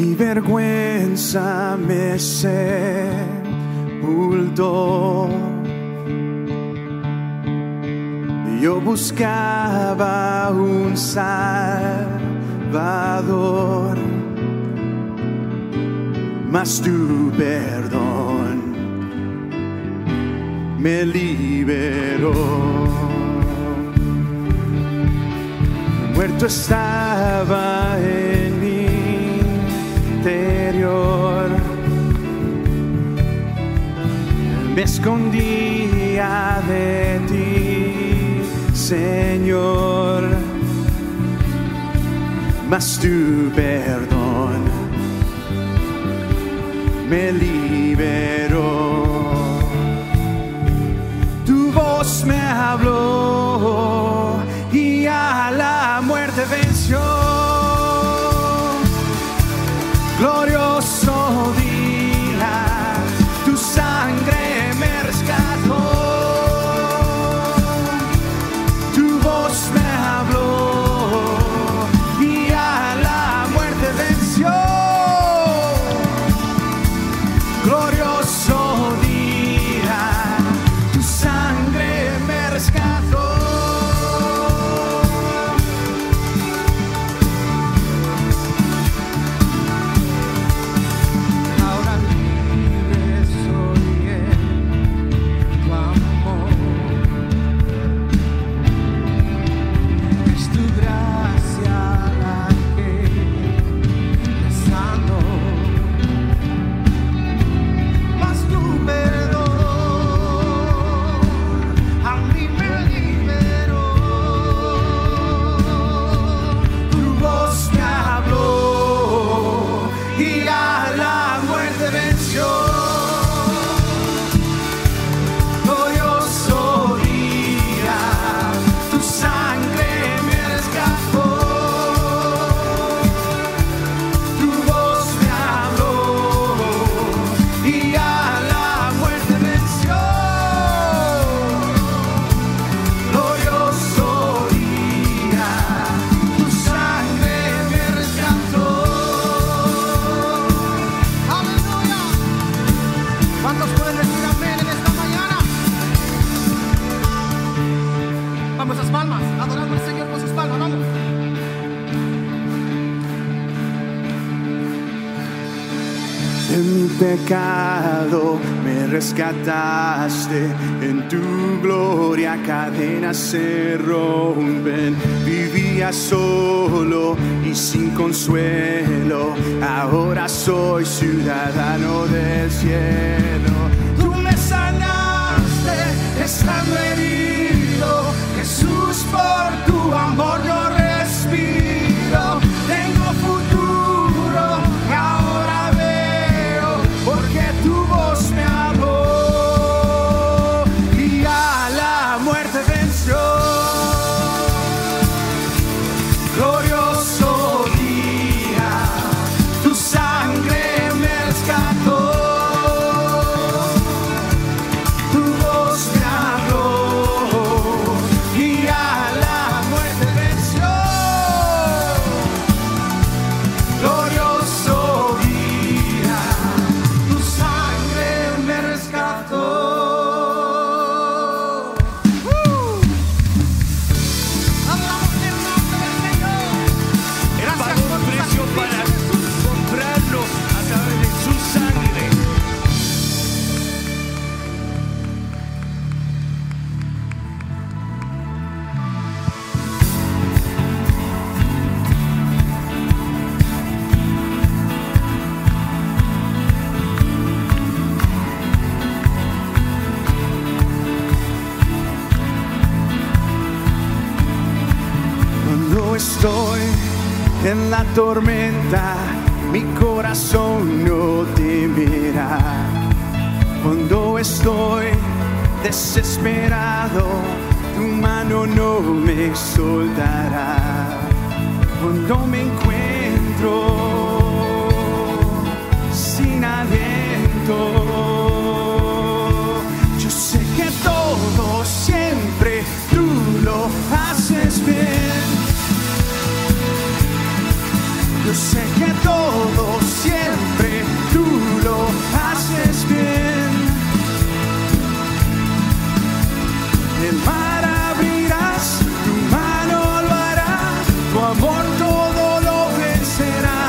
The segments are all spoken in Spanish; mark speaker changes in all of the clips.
Speaker 1: mi vergüenza me sepultó. Yo buscaba un salvador, mas tu perdón me liberó. Muerto estaba. me escondía de ti, Señor. Mas tu perdón me liberó. Tu voz me habló y a la muerte venció. Gloria cadenas se rompen. Vivía solo y sin consuelo, ahora soy ciudadano del cielo. Tú me sanaste estando en tormenta, mi corazón no temerá. Cuando estoy desesperado, tu mano no me soltará. Cuando me encuentro sin aliento, Yo sé que todo siempre tú lo haces bien.
Speaker 2: El mar abrirás, tu mano lo hará, tu amor todo lo vencerá.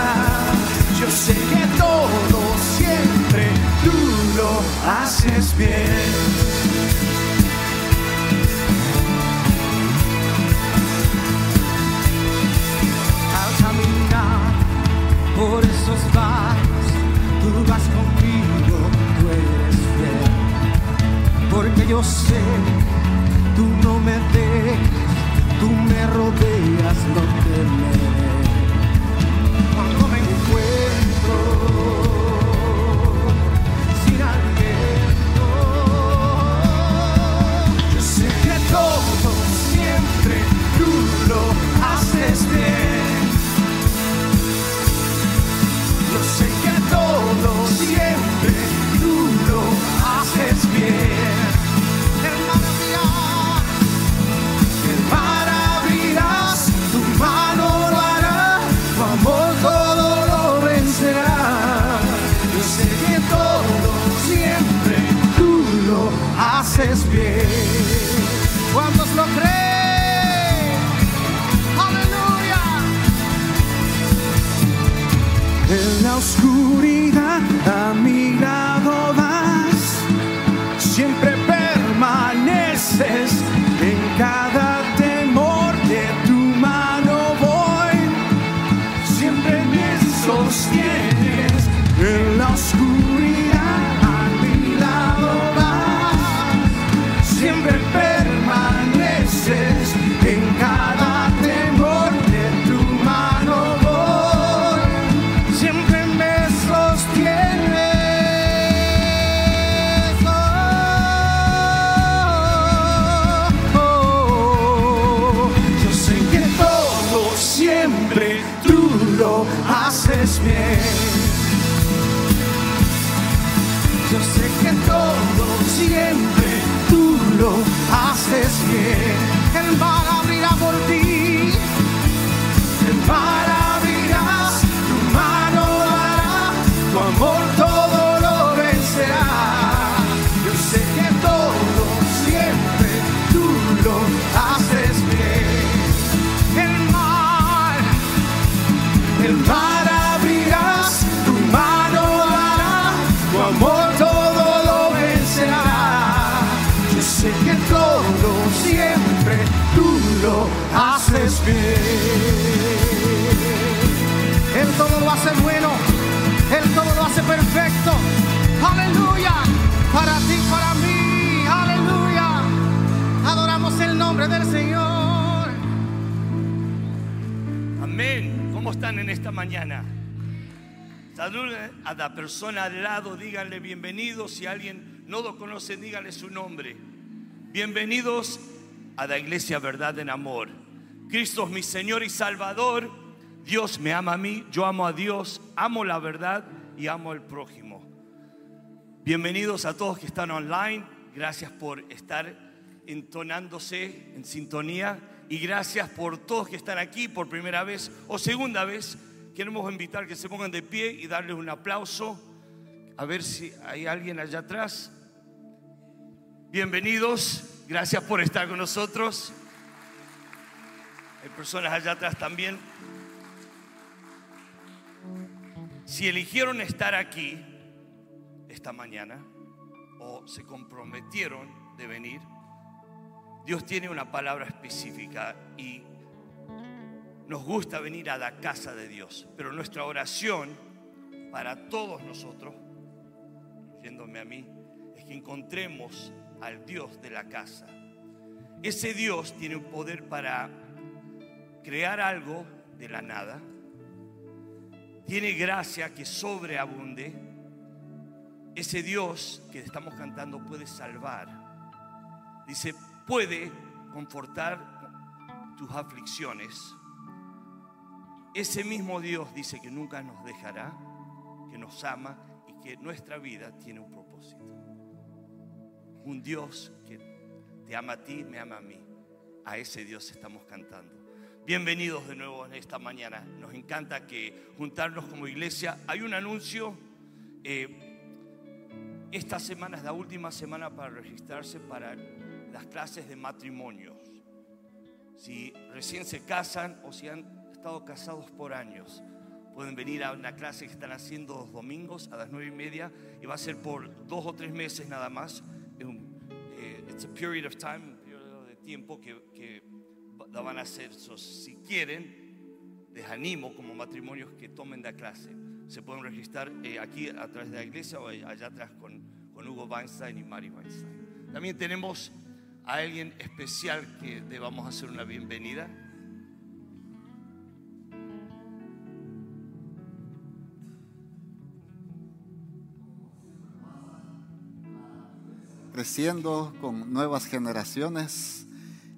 Speaker 2: Yo sé que todo siempre tú lo haces bien. Yo sé, tú no me dejas, tú me rodeas, no temeré. Haces bien. Él todo lo hace bueno, Él todo lo hace perfecto. Aleluya, para ti, para mí, aleluya. Adoramos el nombre del Señor.
Speaker 3: Amén. ¿Cómo están en esta mañana? Saluden a la persona al lado, díganle bienvenido. Si alguien no lo conoce, díganle su nombre. Bienvenidos a la iglesia Verdad en Amor. Cristo es mi Señor y Salvador. Dios me ama a mí, yo amo a Dios, amo la verdad y amo al prójimo. Bienvenidos a todos que están online. Gracias por estar entonándose en sintonía. Y gracias por todos que están aquí por primera vez o segunda vez. Queremos invitar que se pongan de pie y darles un aplauso. A ver si hay alguien allá atrás. Bienvenidos. Gracias por estar con nosotros. Hay personas allá atrás también. Si eligieron estar aquí esta mañana o se comprometieron de venir, Dios tiene una palabra específica y nos gusta venir a la casa de Dios. Pero nuestra oración para todos nosotros, incluyéndome a mí, es que encontremos al Dios de la casa. Ese Dios tiene un poder para crear algo de la nada. Tiene gracia que sobreabunde. Ese Dios que estamos cantando puede salvar. Dice, puede confortar tus aflicciones. Ese mismo Dios dice que nunca nos dejará, que nos ama y que nuestra vida tiene un propósito. Un Dios que te ama a ti, me ama a mí. A ese Dios estamos cantando. Bienvenidos de nuevo en esta mañana. Nos encanta que juntarnos como iglesia. Hay un anuncio. eh, esta semana es la última semana para registrarse para las clases de matrimonios. Si recién se casan o si han estado casados por años, pueden venir a una clase que están haciendo los domingos a las nueve y media y va a ser por dos o tres meses nada más. Es un, eh, it's a period of time, un periodo de tiempo que, que la van a hacer. So, si quieren, les animo como matrimonios que tomen la clase. Se pueden registrar eh, aquí a través de la iglesia o allá atrás con, con Hugo Weinstein y Mari Weinstein. También tenemos a alguien especial que a hacer una bienvenida.
Speaker 4: Creciendo con nuevas generaciones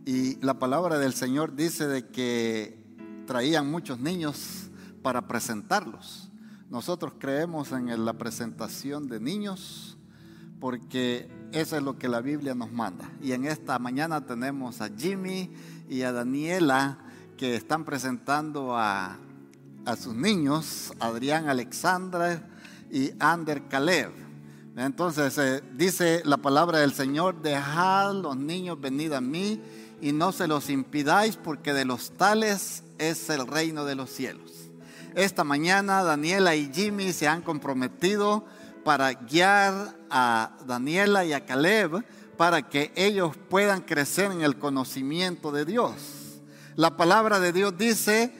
Speaker 4: y la palabra del Señor dice de que traían muchos niños para presentarlos. Nosotros creemos en la presentación de niños porque eso es lo que la Biblia nos manda. Y en esta mañana tenemos a Jimmy y a Daniela que están presentando a, a sus niños, Adrián Alexandra y Ander Caleb. Entonces eh, dice la palabra del Señor, dejad los niños venid a mí y no se los impidáis porque de los tales es el reino de los cielos. Esta mañana Daniela y Jimmy se han comprometido para guiar a Daniela y a Caleb para que ellos puedan crecer en el conocimiento de Dios. La palabra de Dios dice,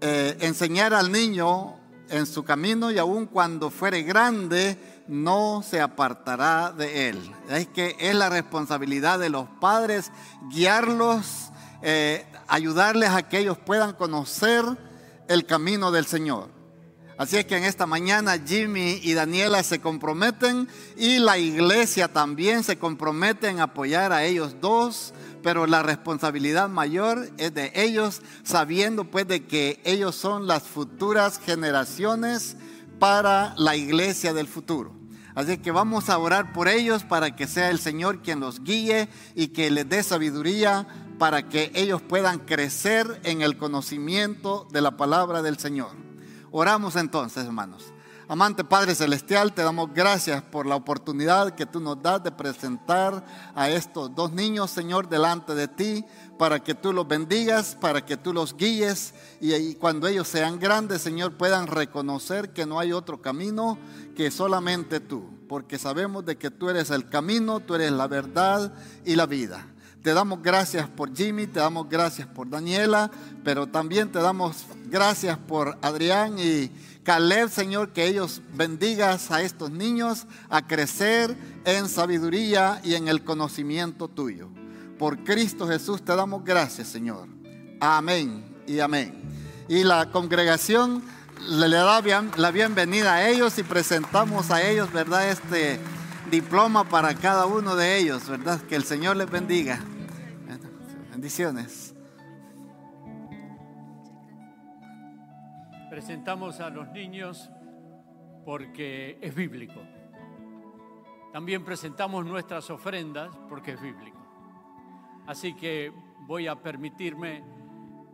Speaker 4: eh, enseñar al niño en su camino y aun cuando fuere grande, no se apartará de él. Es que es la responsabilidad de los padres guiarlos, eh, ayudarles a que ellos puedan conocer el camino del Señor. Así es que en esta mañana Jimmy y Daniela se comprometen y la iglesia también se compromete en apoyar a ellos dos, pero la responsabilidad mayor es de ellos, sabiendo pues de que ellos son las futuras generaciones para la iglesia del futuro. Así que vamos a orar por ellos para que sea el Señor quien los guíe y que les dé sabiduría para que ellos puedan crecer en el conocimiento de la palabra del Señor. Oramos entonces, hermanos. Amante Padre Celestial, te damos gracias por la oportunidad que tú nos das de presentar a estos dos niños, Señor, delante de ti, para que tú los bendigas, para que tú los guíes y, cuando ellos sean grandes, Señor, puedan reconocer que no hay otro camino que solamente tú, porque sabemos de que tú eres el camino, tú eres la verdad y la vida. Te damos gracias por Jimmy, te damos gracias por Daniela, pero también te damos gracias por Adrián y Caleb, Señor, que ellos bendigas a estos niños a crecer en sabiduría y en el conocimiento tuyo. Por Cristo Jesús te damos gracias, Señor. Amén y amén. Y la congregación le da la bienvenida a ellos y presentamos a ellos, ¿verdad? Este diploma para cada uno de ellos, ¿verdad? Que el Señor les bendiga. Bendiciones.
Speaker 5: presentamos a los niños porque es bíblico. También presentamos nuestras ofrendas porque es bíblico. Así que voy a permitirme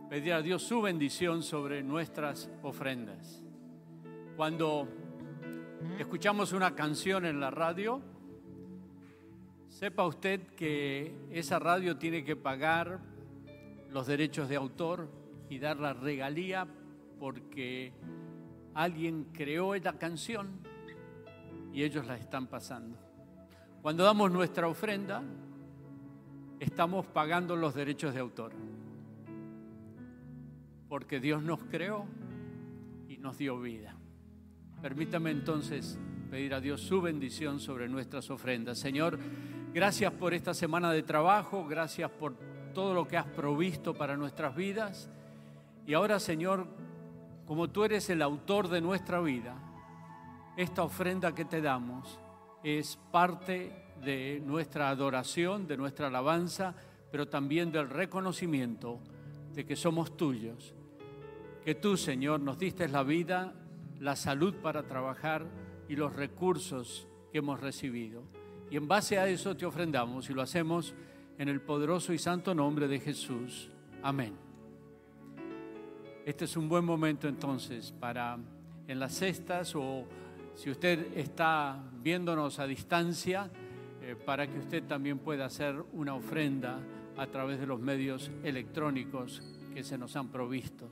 Speaker 5: pedir a Dios su bendición sobre nuestras ofrendas. Cuando escuchamos una canción en la radio, sepa usted que esa radio tiene que pagar los derechos de autor y dar la regalía porque alguien creó esta canción y ellos la están pasando. Cuando damos nuestra ofrenda, estamos pagando los derechos de autor. Porque Dios nos creó y nos dio vida. Permítame entonces pedir a Dios su bendición sobre nuestras ofrendas. Señor, gracias por esta semana de trabajo, gracias por todo lo que has provisto para nuestras vidas. Y ahora, Señor, como tú eres el autor de nuestra vida, esta ofrenda que te damos es parte de nuestra adoración, de nuestra alabanza, pero también del reconocimiento de que somos tuyos. Que tú, Señor, nos diste la vida, la salud para trabajar y los recursos que hemos recibido. Y en base a eso te ofrendamos y lo hacemos en el poderoso y santo nombre de Jesús. Amén. Este es un buen momento entonces para en las cestas o si usted está viéndonos a distancia, eh, para que usted también pueda hacer una ofrenda a través de los medios electrónicos que se nos han provisto.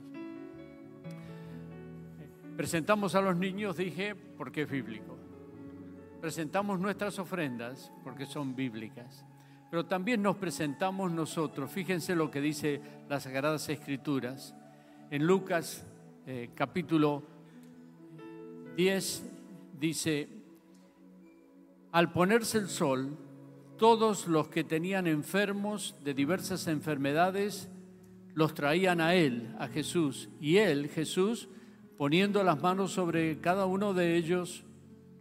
Speaker 5: Presentamos a los niños, dije, porque es bíblico. Presentamos nuestras ofrendas porque son bíblicas. Pero también nos presentamos nosotros. Fíjense lo que dice las Sagradas Escrituras. En Lucas eh, capítulo 10 dice, al ponerse el sol, todos los que tenían enfermos de diversas enfermedades los traían a él, a Jesús, y él, Jesús, poniendo las manos sobre cada uno de ellos,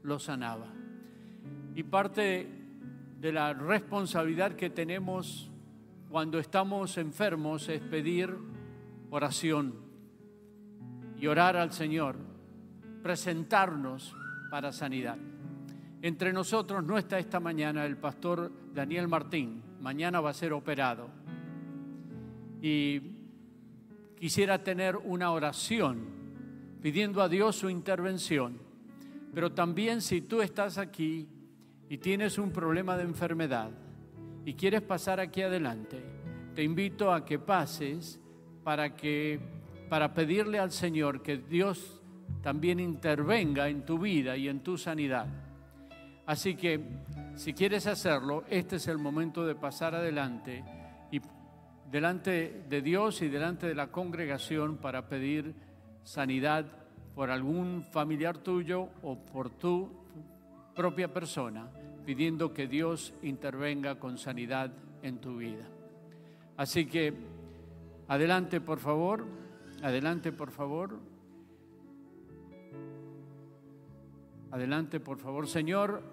Speaker 5: los sanaba. Y parte de la responsabilidad que tenemos cuando estamos enfermos es pedir oración y orar al Señor, presentarnos para sanidad. Entre nosotros no está esta mañana el pastor Daniel Martín, mañana va a ser operado. Y quisiera tener una oración pidiendo a Dios su intervención. Pero también si tú estás aquí y tienes un problema de enfermedad y quieres pasar aquí adelante, te invito a que pases para que para pedirle al Señor que Dios también intervenga en tu vida y en tu sanidad. Así que si quieres hacerlo, este es el momento de pasar adelante y delante de Dios y delante de la congregación para pedir sanidad por algún familiar tuyo o por tu propia persona, pidiendo que Dios intervenga con sanidad en tu vida. Así que adelante, por favor, adelante, por favor. Adelante, por favor, Señor.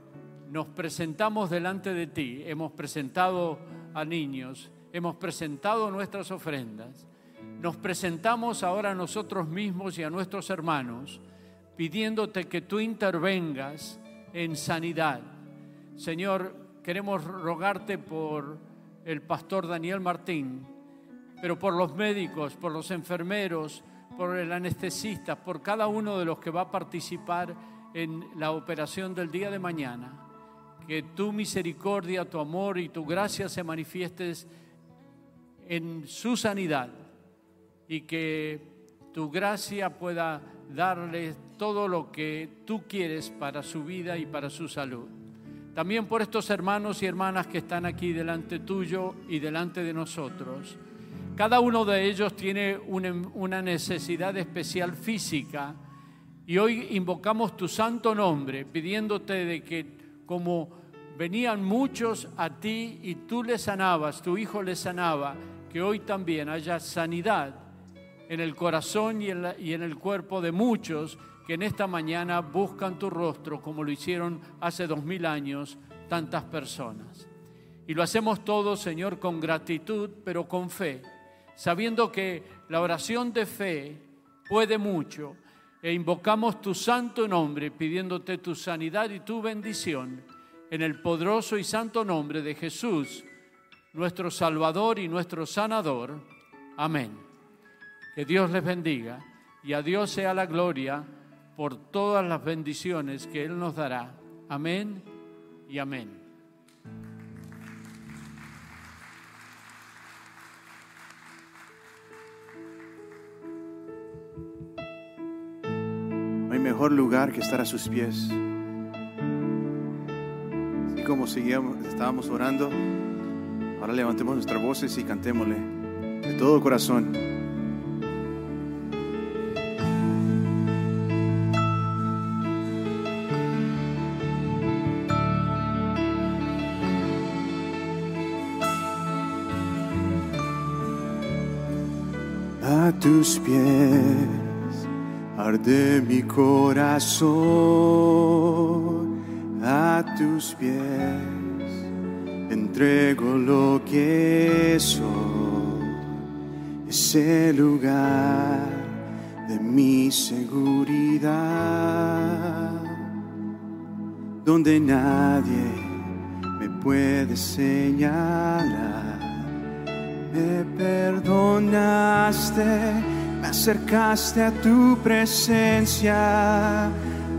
Speaker 5: Nos presentamos delante de ti. Hemos presentado a niños, hemos presentado nuestras ofrendas. Nos presentamos ahora a nosotros mismos y a nuestros hermanos, pidiéndote que tú intervengas en sanidad. Señor, queremos rogarte por el pastor Daniel Martín, pero por los médicos, por los enfermeros, por el anestesista, por cada uno de los que va a participar en la operación del día de mañana. Que tu misericordia, tu amor y tu gracia se manifiestes en su sanidad y que tu gracia pueda darle todo lo que tú quieres para su vida y para su salud. También por estos hermanos y hermanas que están aquí delante tuyo y delante de nosotros. Cada uno de ellos tiene una necesidad especial física y hoy invocamos tu santo nombre, pidiéndote de que como venían muchos a ti y tú les sanabas, tu hijo les sanaba, que hoy también haya sanidad en el corazón y en, el cuerpo de muchos que en esta mañana buscan tu rostro como lo hicieron hace dos mil años tantas personas. Y lo hacemos todo, Señor, con gratitud, pero con fe, sabiendo que la oración de fe puede mucho e invocamos tu santo nombre pidiéndote tu sanidad y tu bendición en el poderoso y santo nombre de Jesús, nuestro Salvador y nuestro Sanador. Amén. Que Dios les bendiga y a Dios sea la gloria por todas las bendiciones que Él nos dará. Amén y amén.
Speaker 1: mejor lugar que estar a sus pies. Como seguíamos, estábamos orando, ahora levantemos nuestras voces y cantémosle de todo corazón. A tus pies de mi corazón a tus pies. Entrego lo que soy, ese lugar de mi seguridad, donde nadie me puede señalar. Me perdonaste me acercaste a tu presencia,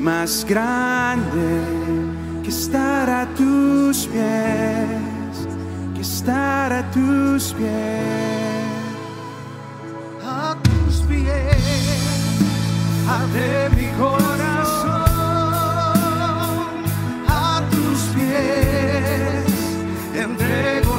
Speaker 1: más grande que estar a tus pies, que estar a tus pies,
Speaker 2: a tus pies, abre mi corazón, a tus pies, entrego.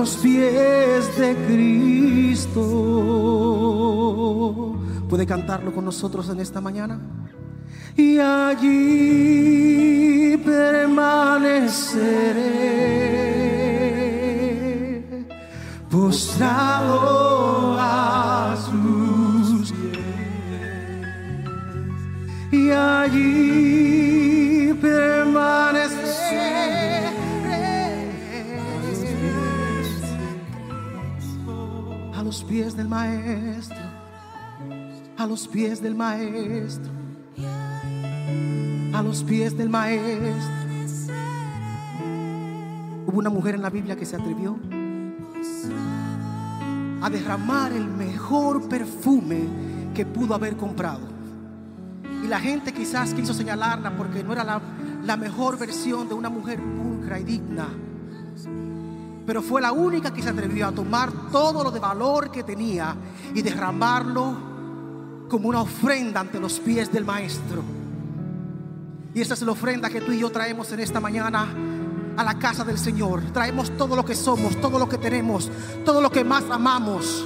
Speaker 2: Los pies de Cristo. ¿Puede cantarlo con nosotros en esta mañana? y allí permaneceré postrado a sus pies y allí permaneceré los pies del maestro a los pies del maestro a los pies del maestro. Hubo una mujer en la Biblia que se atrevió a derramar el mejor perfume que pudo haber comprado. Y la gente quizás quiso señalarla porque no era la, la mejor versión de una mujer pulcra y digna. Pero fue la única que se atrevió a tomar todo lo de valor que tenía y derramarlo como una ofrenda ante los pies del maestro. Y esa es la ofrenda que tú y yo traemos en esta mañana a la casa del Señor. Traemos todo lo que somos, todo lo que tenemos, todo lo que más amamos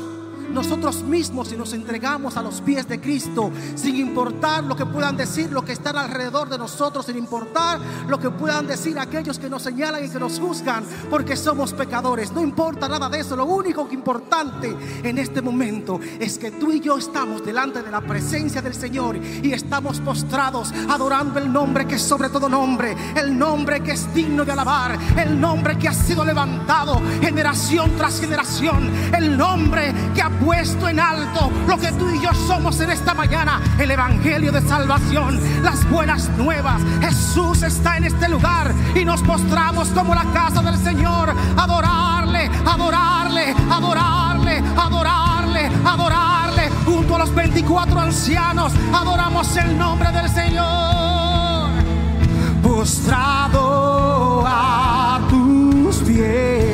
Speaker 2: nosotros mismos y nos entregamos a los pies de Cristo, sin importar lo que puedan decir, lo que están alrededor de nosotros, sin importar lo que puedan decir aquellos que nos señalan y que nos juzgan, porque somos pecadores. No importa nada de eso, lo único que importante en este momento es que tú y yo estamos delante de la presencia del Señor y estamos postrados adorando el nombre que es sobre todo nombre, el nombre que es digno de alabar, el nombre que ha sido levantado generación tras generación, el nombre que ha puesto en alto lo que tú y yo somos en esta mañana, el Evangelio de salvación, las buenas nuevas. Jesús está en este lugar y nos postramos como la casa del Señor, adorarle, adorarle, adorarle, adorarle, adorarle. Junto a los 24 ancianos, adoramos el nombre del Señor. Postrado a tus pies,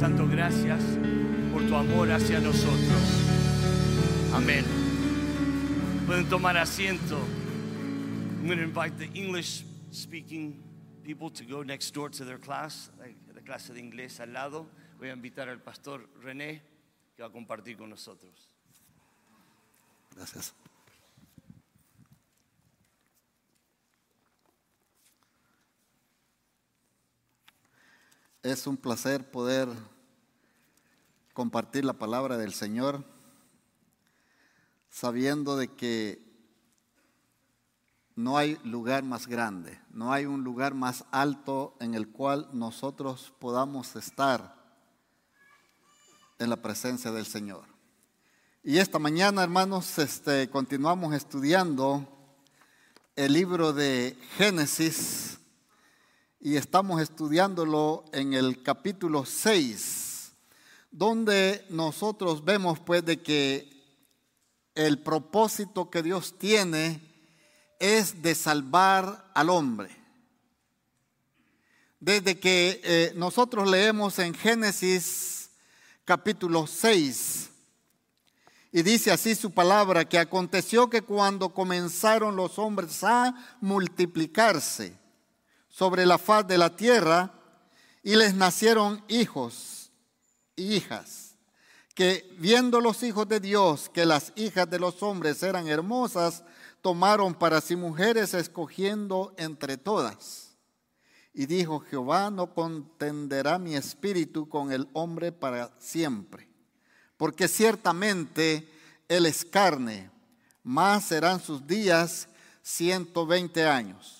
Speaker 3: Santo, gracias por tu amor hacia nosotros. Amén. Pueden tomar asiento. I'm going to invite the English speaking people to go next door to their class, la la clase de inglés al lado. Voy a invitar al pastor René que va a compartir con nosotros.
Speaker 4: Gracias. Es un placer poder compartir la palabra del Señor, sabiendo de que no hay lugar más grande, no hay un lugar más alto en el cual nosotros podamos estar en la presencia del Señor. Y esta mañana, hermanos, este, continuamos estudiando el libro de Génesis y estamos estudiándolo en el capítulo 6, donde nosotros vemos pues de que el propósito que Dios tiene es de salvar al hombre. desde que eh, nosotros leemos en Génesis capítulo 6, y dice así su palabra, que aconteció que cuando comenzaron los hombres a multiplicarse sobre la faz de la tierra, y les nacieron hijos y hijas, que viendo los hijos de Dios que las hijas de los hombres eran hermosas, tomaron para sí mujeres escogiendo entre todas. Y dijo, Jehová no contenderá mi espíritu con el hombre para siempre, porque ciertamente él es carne, más serán sus días ciento veinte años.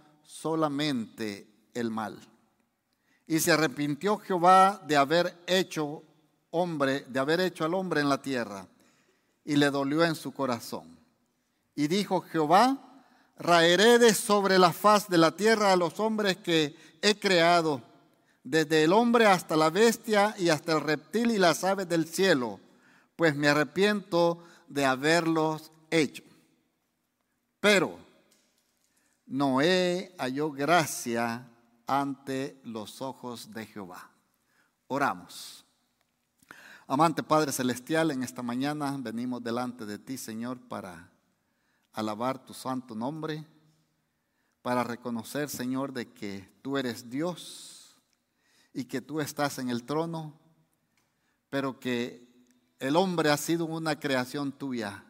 Speaker 4: solamente el mal. Y se arrepintió Jehová de haber hecho hombre, de haber hecho al hombre en la tierra y le dolió en su corazón. Y dijo Jehová, raeré de sobre la faz de la tierra a los hombres que he creado, desde el hombre hasta la bestia y hasta el reptil y las aves del cielo, pues me arrepiento de haberlos hecho. Pero Noé halló gracia ante los ojos de Jehová. Oramos. Amante Padre Celestial, en esta mañana venimos delante de ti, Señor, para alabar tu santo nombre, para reconocer, Señor, de que tú eres Dios y que tú estás en el trono, pero que el hombre ha sido una creación tuya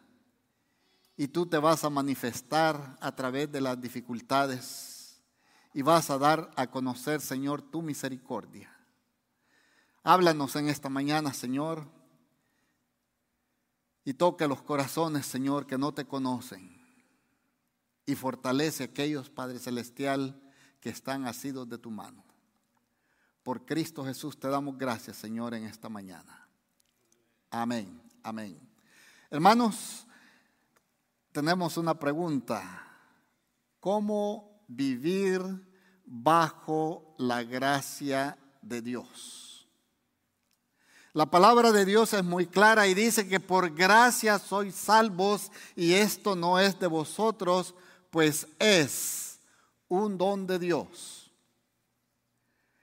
Speaker 4: y tú te vas a manifestar a través de las dificultades y vas a dar a conocer, Señor, tu misericordia. Háblanos en esta mañana, Señor, y toca los corazones, Señor, que no te conocen. Y fortalece a aquellos, Padre Celestial, que están asidos de tu mano. Por Cristo Jesús te damos gracias, Señor, en esta mañana. Amén, amén. Hermanos, tenemos una pregunta. ¿Cómo vivir bajo la gracia de Dios? La palabra de Dios es muy clara y dice que por gracia sois salvos y esto no es de vosotros, pues es un don de Dios.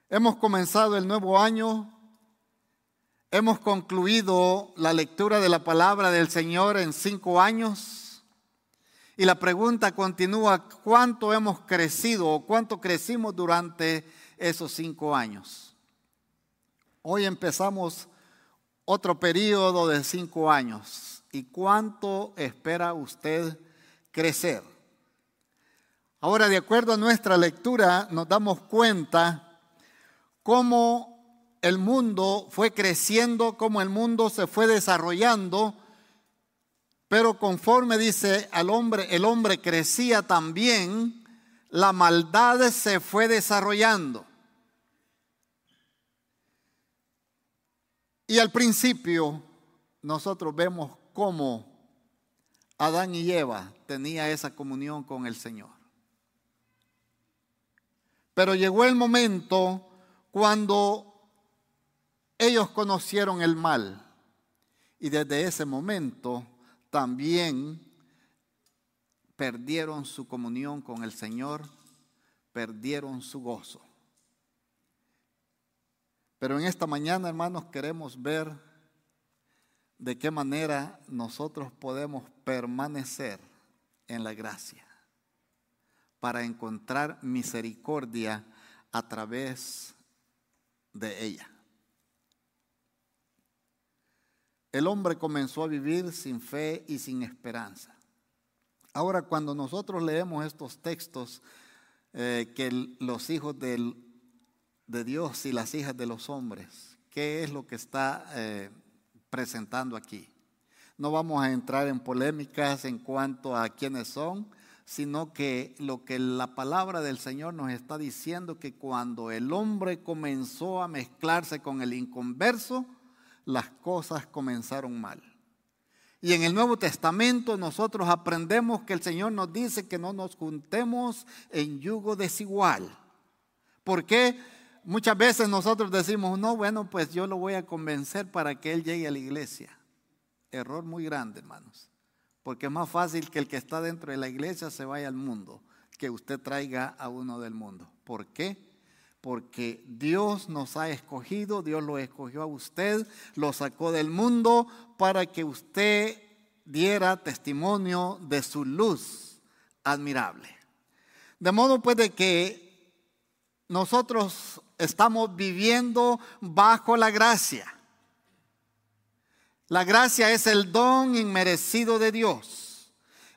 Speaker 4: Hemos comenzado el nuevo año, hemos concluido la lectura de la palabra del Señor en cinco años y la pregunta continúa, ¿cuánto hemos crecido o cuánto crecimos durante esos cinco años? Hoy empezamos otro periodo de cinco años. ¿Y cuánto espera usted crecer? Ahora, de acuerdo a nuestra lectura, nos damos cuenta cómo el mundo fue creciendo, cómo el mundo se fue desarrollando, pero conforme dice al hombre, el hombre crecía también, la maldad se fue desarrollando. Y al principio nosotros vemos cómo Adán y Eva tenía esa comunión con el Señor. Pero llegó el momento cuando ellos conocieron el mal. Y desde ese momento también perdieron su comunión con el Señor, perdieron su gozo. Pero en esta mañana, hermanos, queremos ver de qué manera nosotros podemos permanecer en la gracia para encontrar misericordia a través de ella. El hombre comenzó a vivir sin fe y sin esperanza. Ahora, cuando nosotros leemos estos textos eh, que los hijos del de Dios y las hijas de los hombres. ¿Qué es lo que está eh, presentando aquí? No vamos a entrar en polémicas en cuanto a quiénes son, sino que lo que la palabra del Señor nos está diciendo que cuando el hombre comenzó a mezclarse con el inconverso, las cosas comenzaron mal. Y en el Nuevo Testamento nosotros aprendemos que el Señor nos dice que no nos juntemos en yugo desigual. ¿Por qué? Muchas veces nosotros decimos, no, bueno, pues yo lo voy a convencer para que Él llegue a la iglesia. Error muy grande, hermanos. Porque es más fácil que el que está dentro de la iglesia se vaya al mundo, que usted traiga a uno del mundo. ¿Por qué? Porque Dios nos ha escogido, Dios lo escogió a usted, lo sacó del mundo para que usted diera testimonio de su luz admirable. De modo pues de que nosotros estamos viviendo bajo la gracia. La gracia es el don inmerecido de Dios.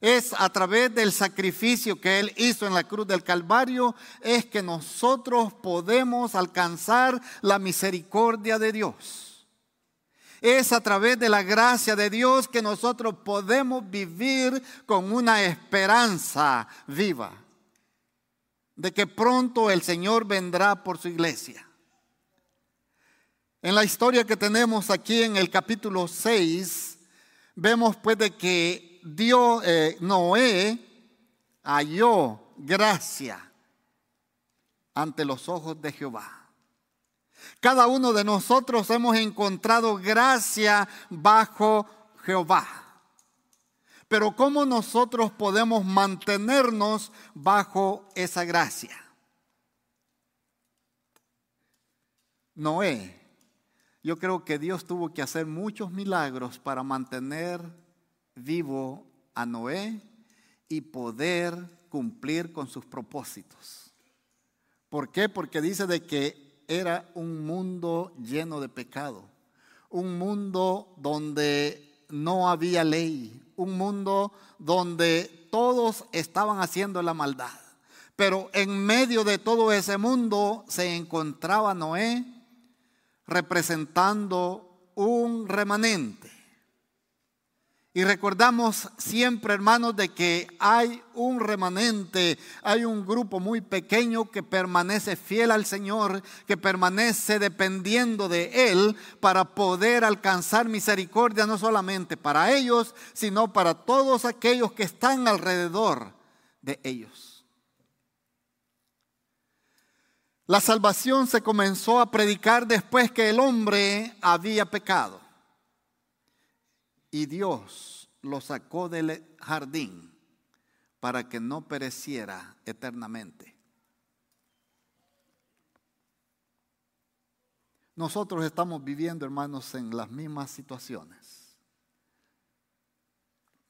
Speaker 4: Es a través del sacrificio que Él hizo en la cruz del Calvario, es que nosotros podemos alcanzar la misericordia de Dios. Es a través de la gracia de Dios que nosotros podemos vivir con una esperanza viva de que pronto el Señor vendrá por su iglesia. En la historia que tenemos aquí en el capítulo 6, vemos pues de que Dios, eh, Noé halló gracia ante los ojos de Jehová. Cada uno de nosotros hemos encontrado gracia bajo Jehová. Pero ¿cómo nosotros podemos mantenernos bajo esa gracia? Noé, yo creo que Dios tuvo que hacer muchos milagros para mantener vivo a Noé y poder cumplir con sus propósitos. ¿Por qué? Porque dice de que era un mundo lleno de pecado, un mundo donde no había ley, un mundo donde todos estaban haciendo la maldad. Pero en medio de todo ese mundo se encontraba Noé representando un remanente y recordamos siempre, hermanos, de que hay un remanente, hay un grupo muy pequeño que permanece fiel al Señor, que permanece dependiendo de Él para poder alcanzar misericordia, no solamente para ellos, sino para todos aquellos que están alrededor de ellos. La salvación se comenzó a predicar después que el hombre había pecado y Dios lo sacó del jardín para que no pereciera eternamente. Nosotros estamos viviendo, hermanos, en las mismas situaciones.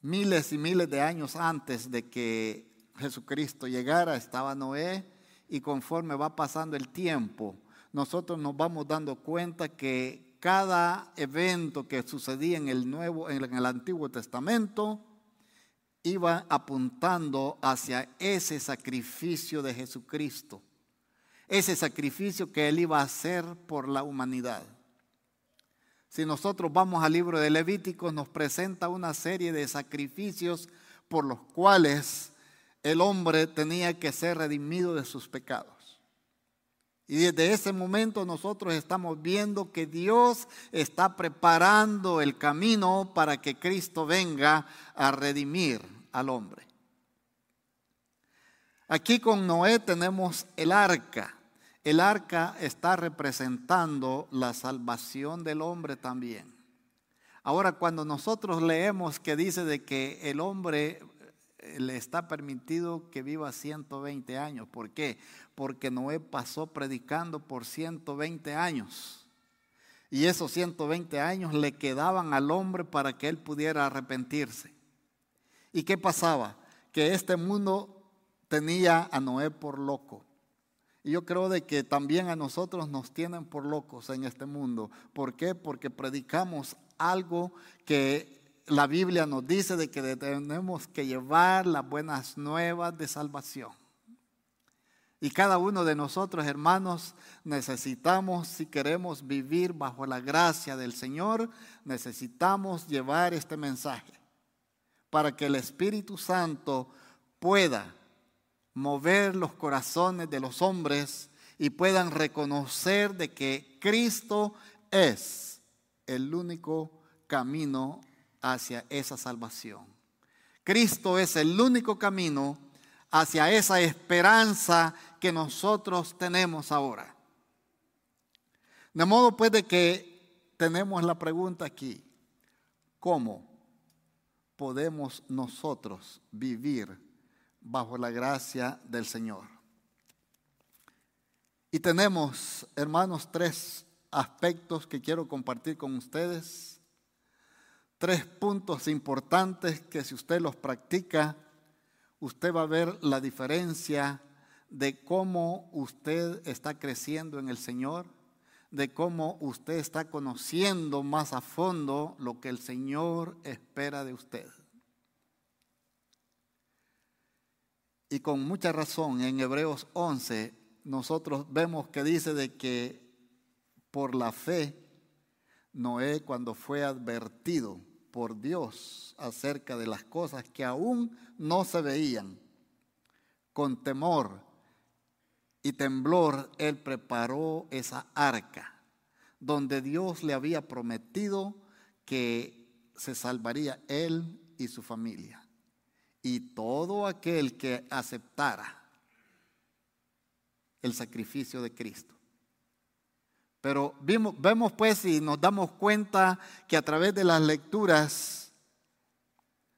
Speaker 4: Miles y miles de años antes de que Jesucristo llegara, estaba Noé y conforme va pasando el tiempo, nosotros nos vamos dando cuenta que cada evento que sucedía en el Nuevo, en el Antiguo Testamento, iba apuntando hacia ese sacrificio de Jesucristo, ese sacrificio que Él iba a hacer por la humanidad. Si nosotros vamos al libro de Levíticos, nos presenta una serie de sacrificios por los cuales el hombre tenía que ser redimido de sus pecados. Y desde ese momento nosotros estamos viendo que Dios está preparando el camino para que Cristo venga a redimir al hombre. Aquí con Noé tenemos el arca. El arca está representando la salvación del hombre también. Ahora, cuando nosotros leemos que dice de que el hombre le está permitido que viva 120 años. ¿Por qué? Porque Noé pasó predicando por 120 años. Y esos 120 años le quedaban al hombre para que él pudiera arrepentirse. ¿Y qué pasaba? Que este mundo tenía a Noé por loco. Y yo creo de que también a nosotros nos tienen por locos en este mundo. ¿Por qué? Porque predicamos algo que la Biblia nos dice de que tenemos que llevar las buenas nuevas de salvación. Y cada uno de nosotros, hermanos, necesitamos, si queremos vivir bajo la gracia del Señor, necesitamos llevar este mensaje para que el Espíritu Santo pueda mover los corazones de los hombres y puedan reconocer de que Cristo es el único camino hacia esa salvación. Cristo es el único camino hacia esa esperanza que nosotros tenemos ahora. De modo pues de que tenemos la pregunta aquí, ¿cómo podemos nosotros vivir bajo la gracia del Señor? Y tenemos, hermanos, tres aspectos que quiero compartir con ustedes. Tres puntos importantes que si usted los practica, usted va a ver la diferencia de cómo usted está creciendo en el Señor, de cómo usted está conociendo más a fondo lo que el Señor espera de usted. Y con mucha razón en Hebreos 11 nosotros vemos que dice de que por la fe Noé cuando fue advertido por Dios acerca de las cosas que aún no se veían, con temor y temblor, él preparó esa arca donde Dios le había prometido que se salvaría él y su familia. Y todo aquel que aceptara el sacrificio de Cristo. Pero vemos pues y nos damos cuenta que a través de las lecturas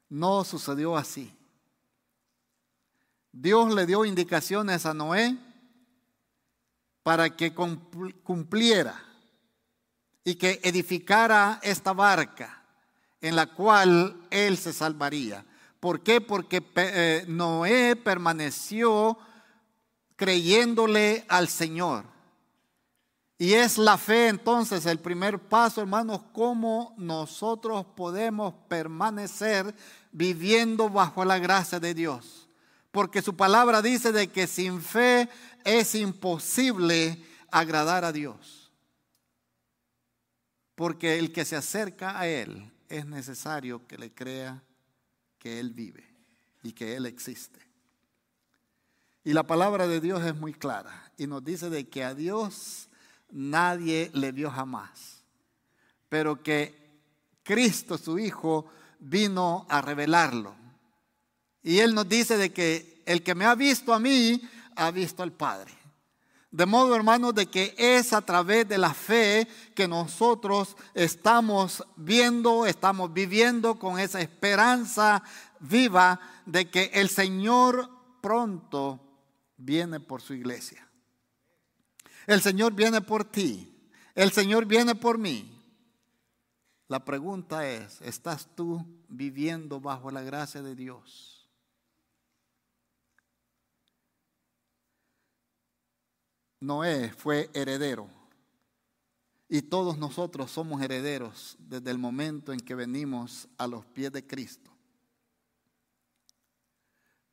Speaker 4: no sucedió así. Dios le dio indicaciones a Noé para que cumpliera y que edificara esta barca en la cual él se salvaría. ¿Por qué? Porque eh, Noé permaneció creyéndole al Señor. Y es la fe entonces el primer paso, hermanos, cómo nosotros podemos permanecer viviendo bajo la gracia de Dios. Porque su palabra dice de que sin fe es imposible agradar a Dios. Porque el que se acerca a Él es necesario que le crea que Él vive y que Él existe. Y la palabra de Dios es muy clara y nos dice de que a Dios nadie le vio jamás, pero que Cristo su Hijo vino a revelarlo. Y Él nos dice de que el que me ha visto a mí, ha visto al Padre. De modo, hermanos, de que es a través de la fe que nosotros estamos viendo, estamos viviendo con esa esperanza viva de que el Señor pronto viene por su iglesia. El Señor viene por ti. El Señor viene por mí. La pregunta es, ¿estás tú viviendo bajo la gracia de Dios? Noé fue heredero y todos nosotros somos herederos desde el momento en que venimos a los pies de Cristo.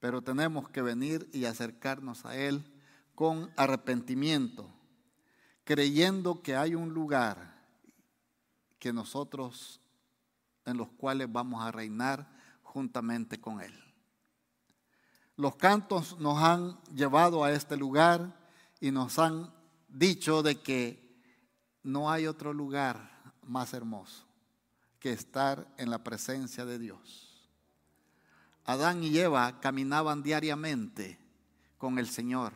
Speaker 4: Pero tenemos que venir y acercarnos a Él con arrepentimiento, creyendo que hay un lugar que nosotros en los cuales vamos a reinar juntamente con Él. Los cantos nos han llevado a este lugar y nos han dicho de que no hay otro lugar más hermoso que estar en la presencia de Dios. Adán y Eva caminaban diariamente con el Señor,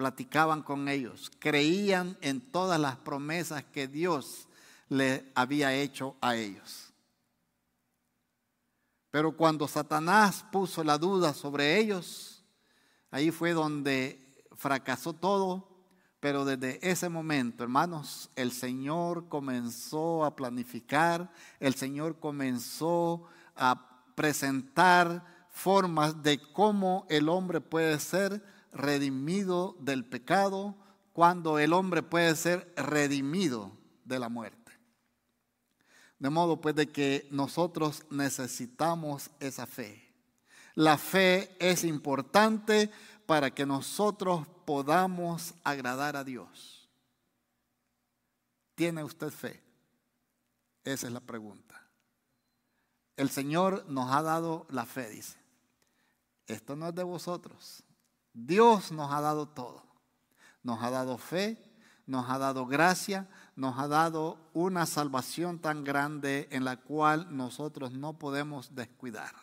Speaker 4: platicaban con ellos, creían en todas las promesas que Dios le había hecho a ellos. Pero cuando Satanás puso la duda sobre ellos, ahí fue donde fracasó todo. Pero desde ese momento, hermanos, el Señor comenzó a planificar, el Señor comenzó a presentar formas de cómo el hombre puede ser redimido del pecado, cuando el hombre puede ser redimido de la muerte. De modo pues de que nosotros necesitamos esa fe. La fe es importante para que nosotros podamos agradar a Dios. ¿Tiene usted fe? Esa es la pregunta. El Señor nos ha dado la fe, dice. esto no es de vosotros. Dios nos ha dado todo. Nos ha dado fe, nos ha dado gracia, nos ha dado una salvación tan grande en la cual nosotros no podemos descuidar.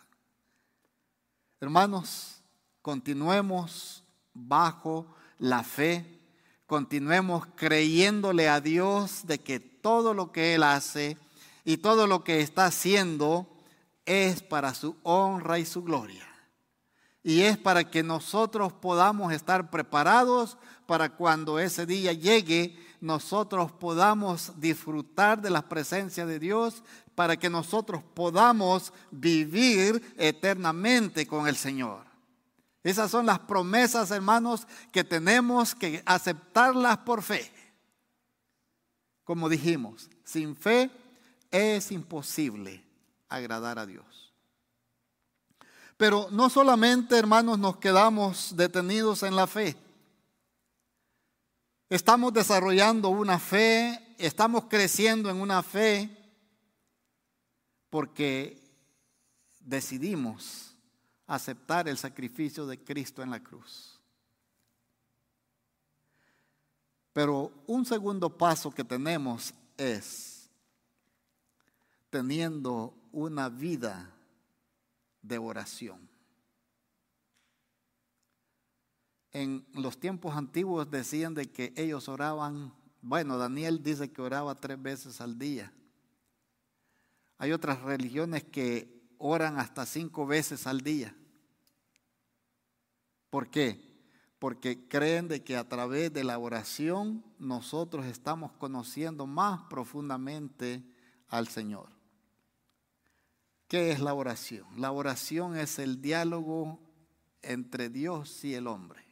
Speaker 4: Hermanos, continuemos bajo la fe, continuemos creyéndole a Dios de que todo lo que Él hace y todo lo que está haciendo es para su honra y su gloria. Y es para que nosotros podamos estar preparados para cuando ese día llegue, nosotros podamos disfrutar de la presencia de Dios, para que nosotros podamos vivir eternamente con el Señor. Esas son las promesas, hermanos, que tenemos que aceptarlas por fe. Como dijimos, sin fe es imposible agradar a Dios. Pero no solamente, hermanos, nos quedamos detenidos en la fe. Estamos desarrollando una fe, estamos creciendo en una fe porque decidimos aceptar el sacrificio de Cristo en la cruz. Pero un segundo paso que tenemos es teniendo una vida de oración. En los tiempos antiguos decían de que ellos oraban, bueno, Daniel dice que oraba tres veces al día. Hay otras religiones que oran hasta cinco veces al día. ¿Por qué? Porque creen de que a través de la oración nosotros estamos conociendo más profundamente al Señor. ¿Qué es la oración? La oración es el diálogo entre Dios y el hombre.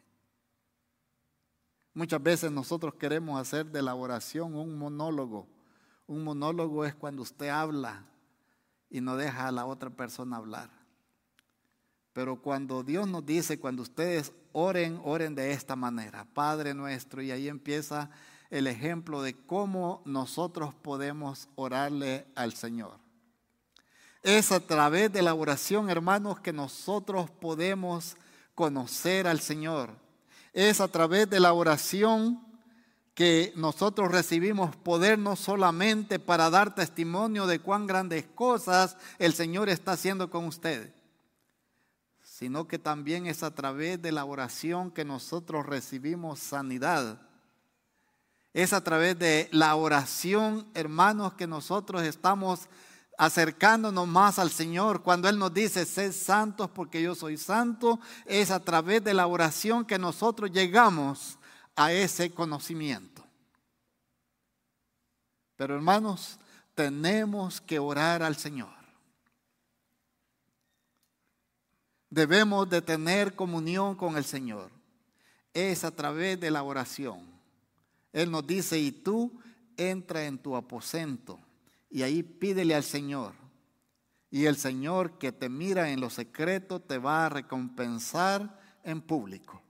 Speaker 4: Muchas veces nosotros queremos hacer de la oración un monólogo. Un monólogo es cuando usted habla y no deja a la otra persona hablar. Pero cuando Dios nos dice, cuando ustedes oren, oren de esta manera, Padre nuestro, y ahí empieza el ejemplo de cómo nosotros podemos orarle al Señor. Es a través de la oración, hermanos, que nosotros podemos conocer al Señor. Es a través de la oración que nosotros recibimos poder no solamente para dar testimonio de cuán grandes cosas el Señor está haciendo con ustedes, sino que también es a través de la oración que nosotros recibimos sanidad. Es a través de la oración, hermanos, que nosotros estamos acercándonos más al Señor. Cuando Él nos dice, sed santos porque yo soy santo, es a través de la oración que nosotros llegamos a ese conocimiento. Pero hermanos, tenemos que orar al Señor. Debemos de tener comunión con el Señor. Es a través de la oración. Él nos dice, y tú entra en tu aposento y ahí pídele al Señor. Y el Señor que te mira en lo secreto te va a recompensar en público.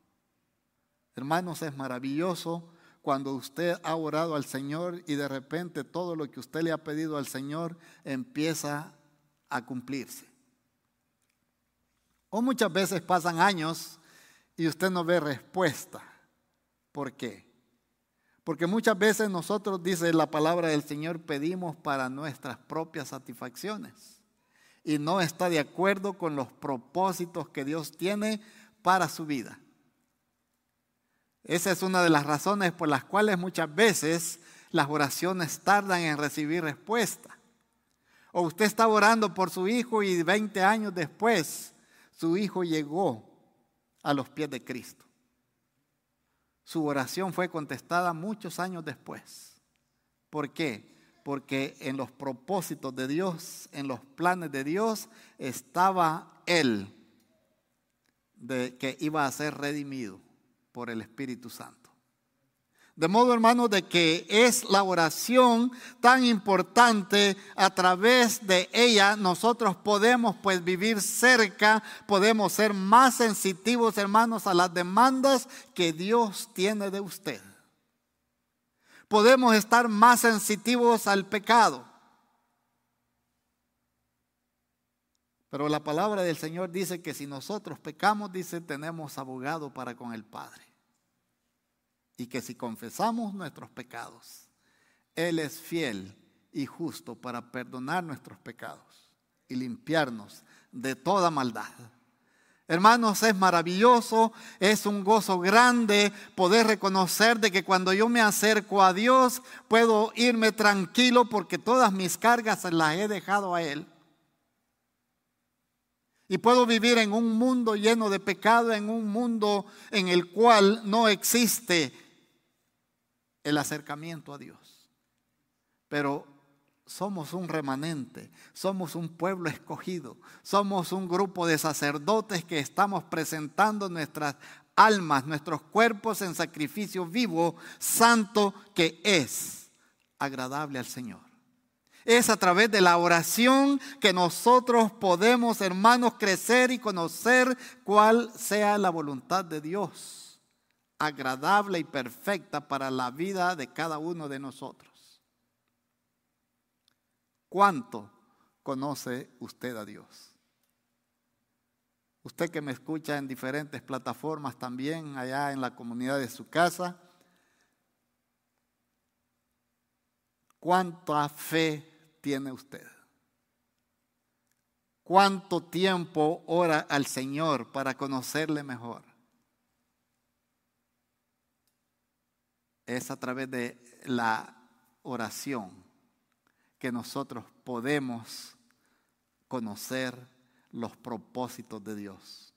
Speaker 4: Hermanos, es maravilloso cuando usted ha orado al Señor y de repente todo lo que usted le ha pedido al Señor empieza a cumplirse. O muchas veces pasan años y usted no ve respuesta. ¿Por qué? Porque muchas veces nosotros, dice la palabra del Señor, pedimos para nuestras propias satisfacciones. Y no está de acuerdo con los propósitos que Dios tiene para su vida. Esa es una de las razones por las cuales muchas veces las oraciones tardan en recibir respuesta. O usted está orando por su hijo y 20 años después su hijo llegó a los pies de Cristo. Su oración fue contestada muchos años después. ¿Por qué? Porque en los propósitos de Dios, en los planes de Dios, estaba Él de que iba a ser redimido por el Espíritu Santo. De modo, hermanos, de que es la oración tan importante, a través de ella nosotros podemos pues vivir cerca, podemos ser más sensitivos, hermanos, a las demandas que Dios tiene de usted. Podemos estar más sensitivos al pecado. Pero la palabra del Señor dice que si nosotros pecamos, dice, tenemos abogado para con el Padre. Y que si confesamos nuestros pecados, Él es fiel y justo para perdonar nuestros pecados y limpiarnos de toda maldad. Hermanos, es maravilloso, es un gozo grande poder reconocer de que cuando yo me acerco a Dios puedo irme tranquilo porque todas mis cargas las he dejado a Él. Y puedo vivir en un mundo lleno de pecado, en un mundo en el cual no existe el acercamiento a Dios. Pero somos un remanente, somos un pueblo escogido, somos un grupo de sacerdotes que estamos presentando nuestras almas, nuestros cuerpos en sacrificio vivo, santo, que es agradable al Señor. Es a través de la oración que nosotros podemos, hermanos, crecer y conocer cuál sea la voluntad de Dios, agradable y perfecta para la vida de cada uno de nosotros. ¿Cuánto conoce usted a Dios? Usted que me escucha en diferentes plataformas también, allá en la comunidad de su casa, ¿cuánta fe tiene usted? ¿Cuánto tiempo ora al Señor para conocerle mejor? Es a través de la oración que nosotros podemos conocer los propósitos de Dios.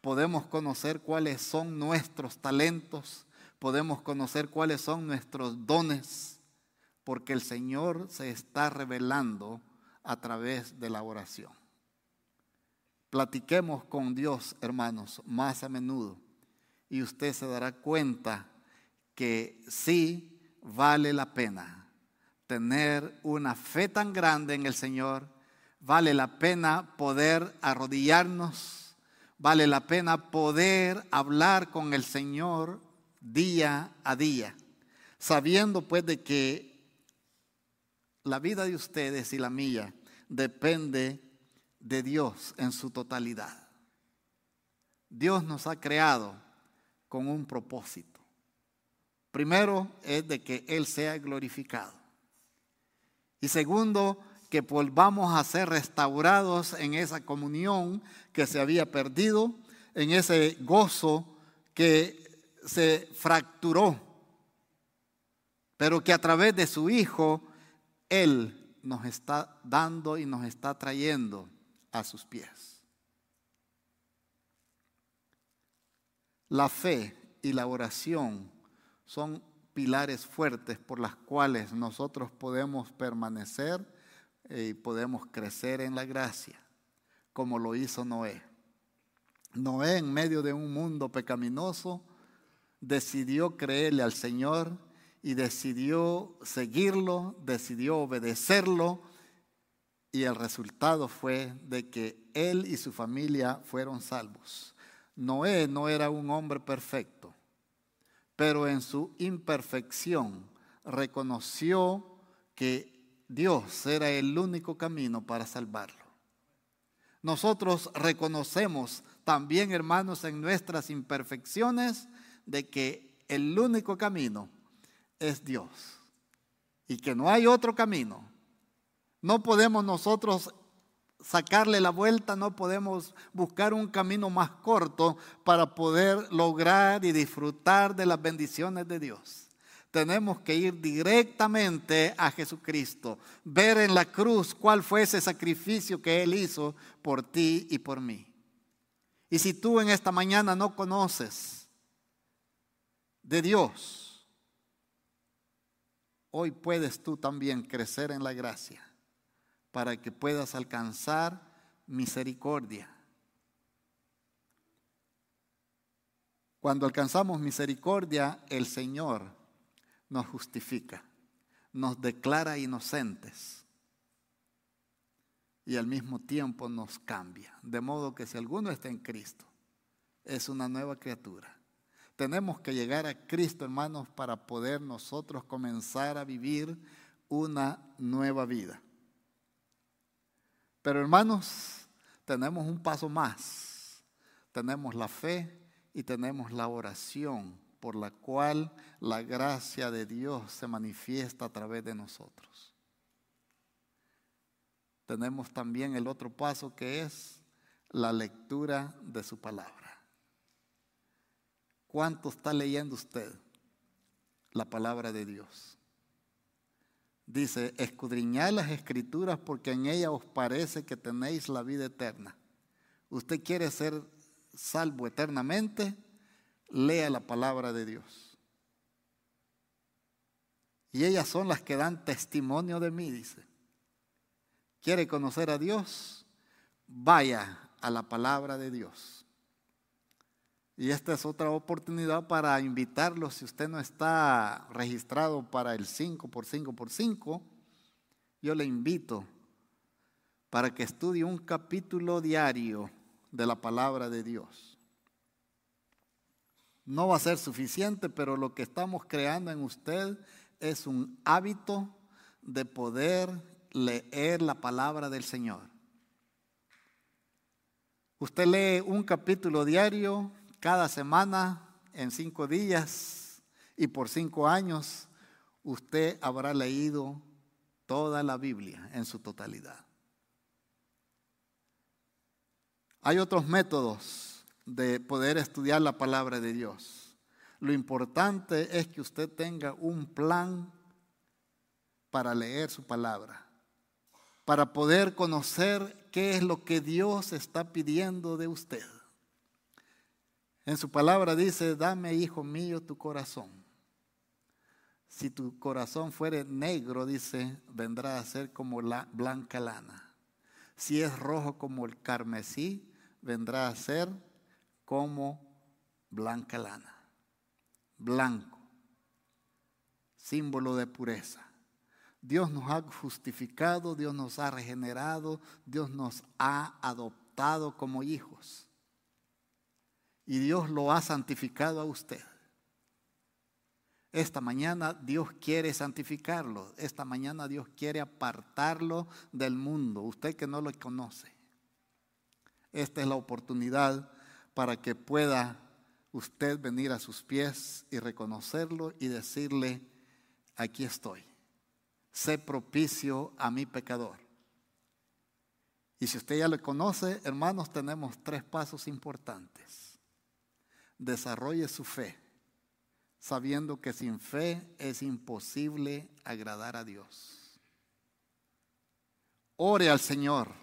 Speaker 4: Podemos conocer cuáles son nuestros talentos, podemos conocer cuáles son nuestros dones, porque el Señor se está revelando a través de la oración. Platiquemos con Dios, hermanos, más a menudo, y usted se dará cuenta que sí vale la pena tener una fe tan grande en el Señor, vale la pena poder arrodillarnos, vale la pena poder hablar con el Señor día a día, sabiendo pues de que la vida de ustedes y la mía depende de Dios en su totalidad. Dios nos ha creado con un propósito. Primero es de que Él sea glorificado. Y segundo, que volvamos a ser restaurados en esa comunión que se había perdido, en ese gozo que se fracturó, pero que a través de su Hijo, Él nos está dando y nos está trayendo a sus pies. La fe y la oración son pilares fuertes por las cuales nosotros podemos permanecer eh, y podemos crecer en la gracia, como lo hizo Noé. Noé en medio de un mundo pecaminoso decidió creerle al Señor y decidió seguirlo, decidió obedecerlo y el resultado fue de que él y su familia fueron salvos. Noé no era un hombre perfecto, pero en su imperfección reconoció que Dios era el único camino para salvarlo. Nosotros reconocemos también, hermanos, en nuestras imperfecciones de que el único camino es Dios y que no hay otro camino. No podemos nosotros sacarle la vuelta, no podemos buscar un camino más corto para poder lograr y disfrutar de las bendiciones de Dios. Tenemos que ir directamente a Jesucristo, ver en la cruz cuál fue ese sacrificio que Él hizo por ti y por mí. Y si tú en esta mañana no conoces de Dios, hoy puedes tú también crecer en la gracia para que puedas alcanzar misericordia. Cuando alcanzamos misericordia, el Señor nos justifica, nos declara inocentes y al mismo tiempo nos cambia. De modo que si alguno está en Cristo, es una nueva criatura. Tenemos que llegar a Cristo, hermanos, para poder nosotros comenzar a vivir una nueva vida. Pero hermanos, tenemos un paso más. Tenemos la fe y tenemos la oración por la cual la gracia de Dios se manifiesta a través de nosotros. Tenemos también el otro paso que es la lectura de su palabra. ¿Cuánto está leyendo usted la palabra de Dios? Dice, escudriñad las escrituras porque en ellas os parece que tenéis la vida eterna. ¿Usted quiere ser salvo eternamente? lea la palabra de Dios. Y ellas son las que dan testimonio de mí, dice. ¿Quiere conocer a Dios? Vaya a la palabra de Dios. Y esta es otra oportunidad para invitarlo, si usted no está registrado para el 5 por 5 por 5, yo le invito para que estudie un capítulo diario de la palabra de Dios. No va a ser suficiente, pero lo que estamos creando en usted es un hábito de poder leer la palabra del Señor. Usted lee un capítulo diario cada semana en cinco días y por cinco años usted habrá leído toda la Biblia en su totalidad. Hay otros métodos de poder estudiar la palabra de Dios. Lo importante es que usted tenga un plan para leer su palabra, para poder conocer qué es lo que Dios está pidiendo de usted. En su palabra dice, dame, hijo mío, tu corazón. Si tu corazón fuere negro, dice, vendrá a ser como la blanca lana. Si es rojo como el carmesí, vendrá a ser como blanca lana, blanco, símbolo de pureza. Dios nos ha justificado, Dios nos ha regenerado, Dios nos ha adoptado como hijos. Y Dios lo ha santificado a usted. Esta mañana Dios quiere santificarlo. Esta mañana Dios quiere apartarlo del mundo. Usted que no lo conoce. Esta es la oportunidad para que pueda usted venir a sus pies y reconocerlo y decirle, aquí estoy, sé propicio a mi pecador. Y si usted ya lo conoce, hermanos, tenemos tres pasos importantes. Desarrolle su fe, sabiendo que sin fe es imposible agradar a Dios. Ore al Señor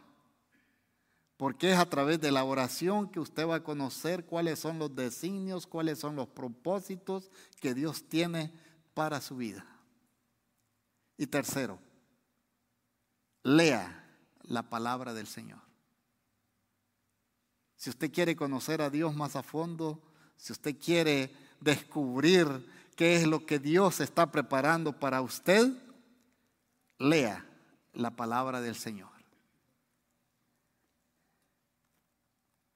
Speaker 4: porque es a través de la oración que usted va a conocer cuáles son los designios, cuáles son los propósitos que Dios tiene para su vida. Y tercero, lea la palabra del Señor. Si usted quiere conocer a Dios más a fondo, si usted quiere descubrir qué es lo que Dios está preparando para usted, lea la palabra del Señor.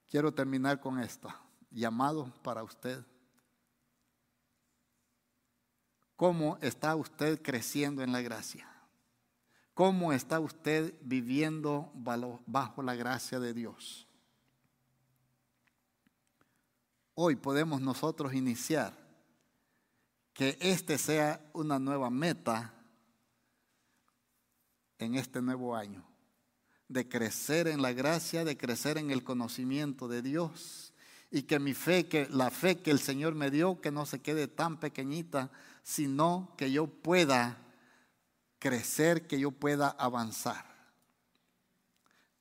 Speaker 4: Quiero terminar con esto. Llamado para usted. ¿Cómo está usted creciendo en la gracia? ¿Cómo está usted viviendo bajo la gracia de Dios? Hoy podemos nosotros iniciar que este sea una nueva meta en este nuevo año de crecer en la gracia, de crecer en el conocimiento de Dios y que mi fe, que la fe que el Señor me dio, que no se quede tan pequeñita, sino que yo pueda crecer, que yo pueda avanzar.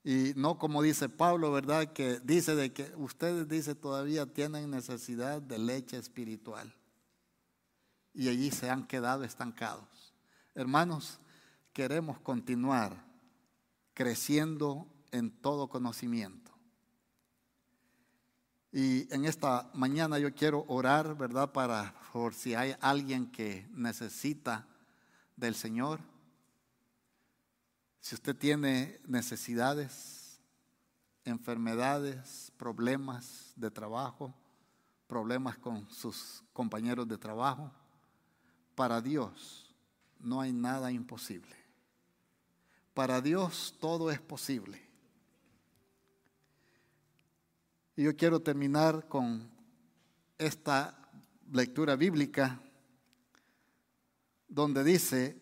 Speaker 4: Y no como dice Pablo, ¿verdad? Que dice de que ustedes, dice, todavía tienen necesidad de leche espiritual. Y allí se han quedado estancados. Hermanos, queremos continuar creciendo en todo conocimiento. Y en esta mañana yo quiero orar, ¿verdad? Para por si hay alguien que necesita del Señor. Si usted tiene necesidades, enfermedades, problemas de trabajo, problemas con sus compañeros de trabajo, para Dios no hay nada imposible. Para Dios todo es posible. Y yo quiero terminar con esta lectura bíblica donde dice,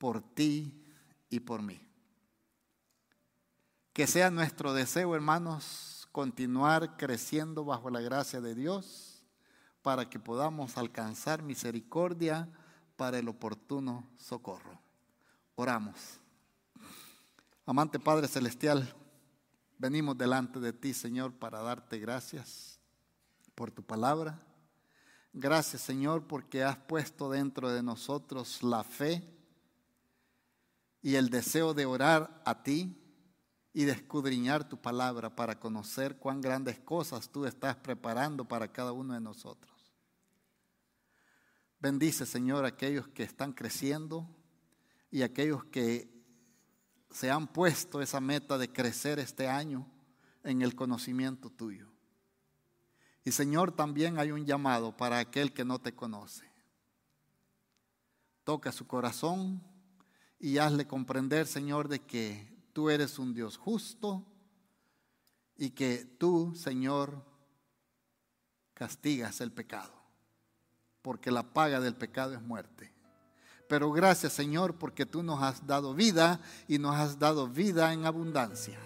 Speaker 4: por ti y por mí. Que sea nuestro deseo, hermanos, continuar creciendo bajo la gracia de Dios para que podamos alcanzar misericordia para el oportuno socorro. Oramos. Amante Padre Celestial, venimos delante de ti, Señor, para darte gracias por tu palabra. Gracias, Señor, porque has puesto dentro de nosotros la fe y el deseo de orar a ti y de escudriñar tu palabra para conocer cuán grandes cosas tú estás preparando para cada uno de nosotros. Bendice, Señor, a aquellos que están creciendo y aquellos que se han puesto esa meta de crecer este año en el conocimiento tuyo. Y Señor, también hay un llamado para aquel que no te conoce. Toca su corazón y hazle comprender, Señor, de que tú eres un Dios justo y que tú, Señor, castigas el pecado porque la paga del pecado es muerte. Pero gracias Señor porque tú nos has dado vida y nos has dado vida en abundancia.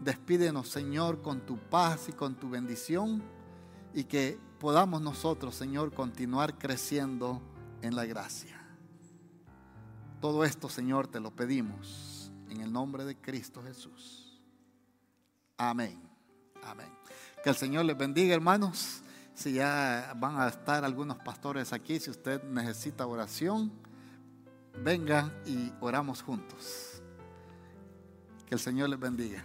Speaker 4: Despídenos Señor con tu paz y con tu bendición y que podamos nosotros Señor continuar creciendo en la gracia. Todo esto Señor te lo pedimos en el nombre de Cristo Jesús. Amén. Amén. Que el Señor les bendiga hermanos si ya van a estar algunos pastores aquí, si usted necesita oración, venga y oramos juntos. Que el Señor les bendiga.